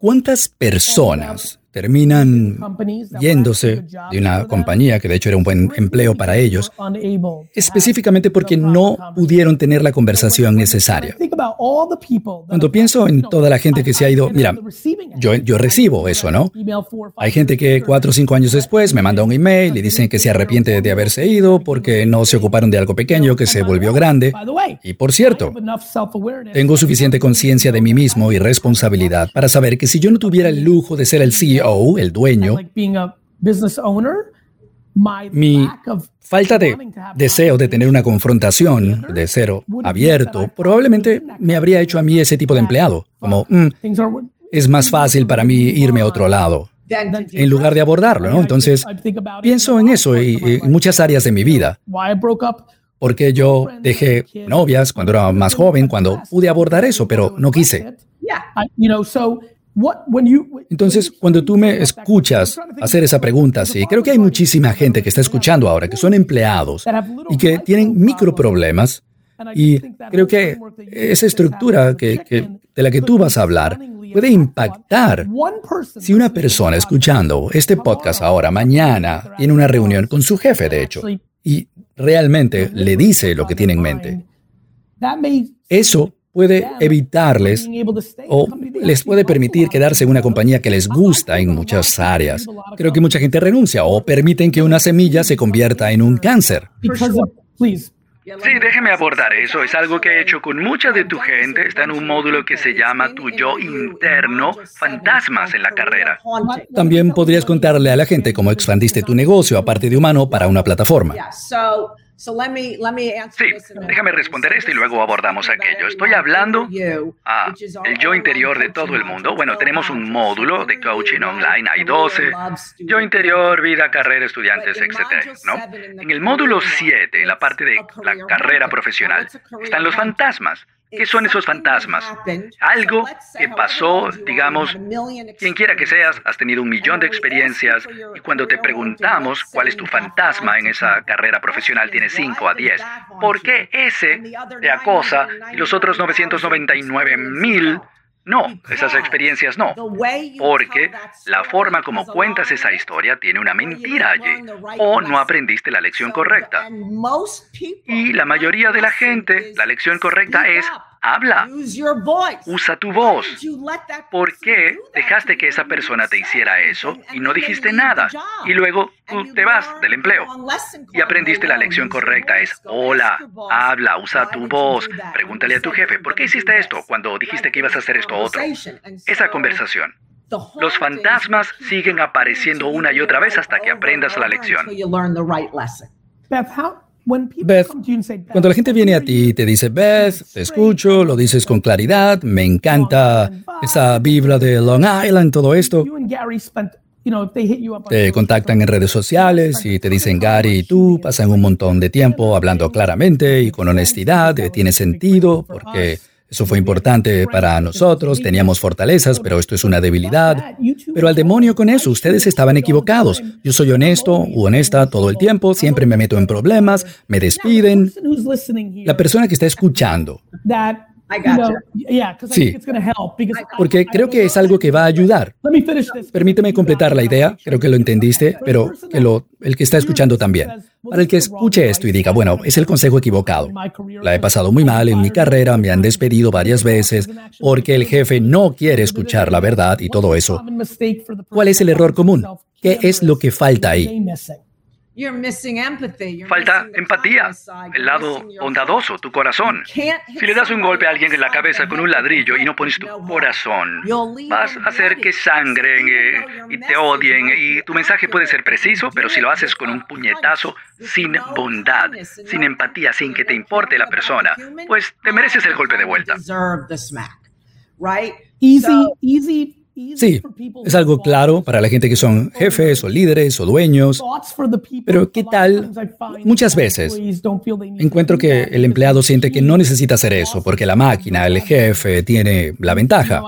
¿Cuántas personas terminan yéndose de una compañía que de hecho era un buen empleo para ellos, específicamente porque no pudieron tener la conversación necesaria. Cuando pienso en toda la gente que se ha ido, mira, yo, yo recibo eso, ¿no? Hay gente que cuatro o cinco años después me manda un email y dicen que se arrepiente de haberse ido porque no se ocuparon de algo pequeño que se volvió grande. Y por cierto, tengo suficiente conciencia de mí mismo y responsabilidad para saber que si yo no tuviera el lujo de ser el CEO, el dueño, mi falta de deseo de tener una confrontación de cero abierto probablemente me habría hecho a mí ese tipo de empleado, como mm, es más fácil para mí irme a otro lado en lugar de abordarlo, ¿no? Entonces, pienso en eso y, en muchas áreas de mi vida. Porque yo dejé novias cuando era más joven, cuando pude abordar eso, pero no quise. Entonces, cuando tú me escuchas hacer esa pregunta, sí, creo que hay muchísima gente que está escuchando ahora, que son empleados y que tienen microproblemas. Y creo que esa estructura que, de la que tú vas a hablar puede impactar. Si una persona escuchando este podcast ahora, mañana, tiene una reunión con su jefe, de hecho, y realmente le dice lo que tiene en mente, eso puede evitarles o les puede permitir quedarse en una compañía que les gusta en muchas áreas. Creo que mucha gente renuncia o permiten que una semilla se convierta en un cáncer. Sí, déjeme abordar eso. Es algo que he hecho con mucha de tu gente. Está en un módulo que se llama Tu Yo Interno, Fantasmas en la carrera. También podrías contarle a la gente cómo expandiste tu negocio, aparte de humano, para una plataforma. Sí, déjame responder esto y luego abordamos aquello. Estoy hablando a el yo interior de todo el mundo. Bueno, tenemos un módulo de coaching online, hay 12. Yo interior, vida, carrera, estudiantes, etc. ¿no? En el módulo 7, en la parte de la carrera profesional, están los fantasmas. ¿Qué son esos fantasmas? Algo que pasó, digamos, quien quiera que seas, has tenido un millón de experiencias y cuando te preguntamos cuál es tu fantasma en esa carrera profesional, tienes 5 a 10. ¿Por qué ese te acosa y los otros 999 mil no, esas experiencias no, porque la forma como cuentas esa historia tiene una mentira allí o no aprendiste la lección correcta. Y la mayoría de la gente, la lección correcta es Habla. Usa tu voz. ¿Por qué dejaste que esa persona te hiciera eso y no dijiste nada? Y luego tú te vas del empleo y aprendiste la lección correcta. Es, hola, habla, usa tu voz. Pregúntale a tu jefe, ¿por qué hiciste esto cuando dijiste que ibas a hacer esto otro? Esa conversación. Los fantasmas siguen apareciendo una y otra vez hasta que aprendas la lección. Beth, cuando la gente viene a ti y te dice, Beth, te escucho, lo dices con claridad, me encanta esa vibra de Long Island, todo esto. Te contactan en redes sociales y te dicen, Gary y tú pasan un montón de tiempo hablando claramente y con honestidad, tiene sentido, porque eso fue importante para nosotros, teníamos fortalezas, pero esto es una debilidad. Pero al demonio con eso, ustedes estaban equivocados. Yo soy honesto u honesta todo el tiempo, siempre me meto en problemas, me despiden. La persona que está escuchando Sí, porque creo que es algo que va a ayudar. Permíteme completar la idea, creo que lo entendiste, pero que lo, el que está escuchando también. Para el que escuche esto y diga, bueno, es el consejo equivocado. La he pasado muy mal en mi carrera, me han despedido varias veces porque el jefe no quiere escuchar la verdad y todo eso. ¿Cuál es el error común? ¿Qué es lo que falta ahí? Falta empatía, el lado bondadoso, tu corazón. Si le das un golpe a alguien en la cabeza con un ladrillo y no pones tu corazón, vas a hacer que sangren eh, y te odien. Y tu mensaje puede ser preciso, pero si lo haces con un puñetazo, sin bondad, sin empatía, sin que te importe la persona, pues te mereces el golpe de vuelta. Easy, easy Sí, es algo claro para la gente que son jefes o líderes o dueños. Pero ¿qué tal? Muchas veces encuentro que el empleado siente que no necesita hacer eso porque la máquina, el jefe, tiene la ventaja.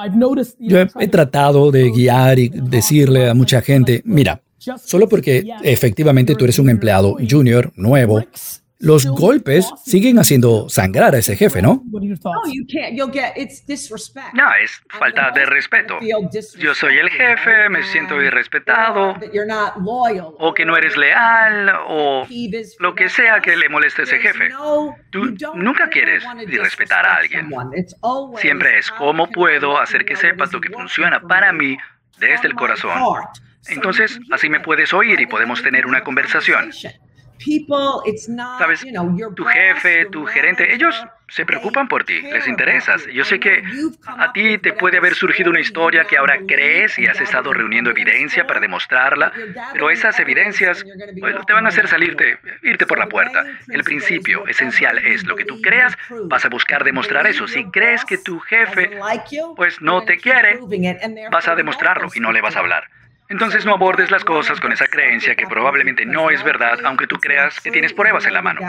Yo he, tratado de guiar y decirle a mucha gente, mira, solo porque efectivamente tú eres un empleado junior, nuevo, los golpes siguen haciendo sangrar a ese jefe, ¿no? No, es falta de respeto. Yo soy el jefe, me siento irrespetado, o que no eres leal, o lo que sea que le moleste a ese jefe. Tú nunca quieres irrespetar a alguien. Siempre es cómo puedo hacer que sepas lo que funciona para mí desde el corazón. Entonces, así me puedes oír y podemos tener una conversación. Sabes, tu jefe, tu gerente, ellos se preocupan por ti, les interesas. Yo sé que a ti te puede haber surgido una historia que ahora crees y has estado reuniendo evidencia para demostrarla, pero esas evidencias te van a hacer salirte, irte por la puerta. El principio esencial es lo que tú creas, vas a buscar demostrar eso. Si crees que tu jefe pues no te quiere, vas a demostrarlo y no le vas a hablar. Entonces no abordes las cosas con esa creencia que probablemente no es verdad, aunque tú creas que tienes pruebas en la mano.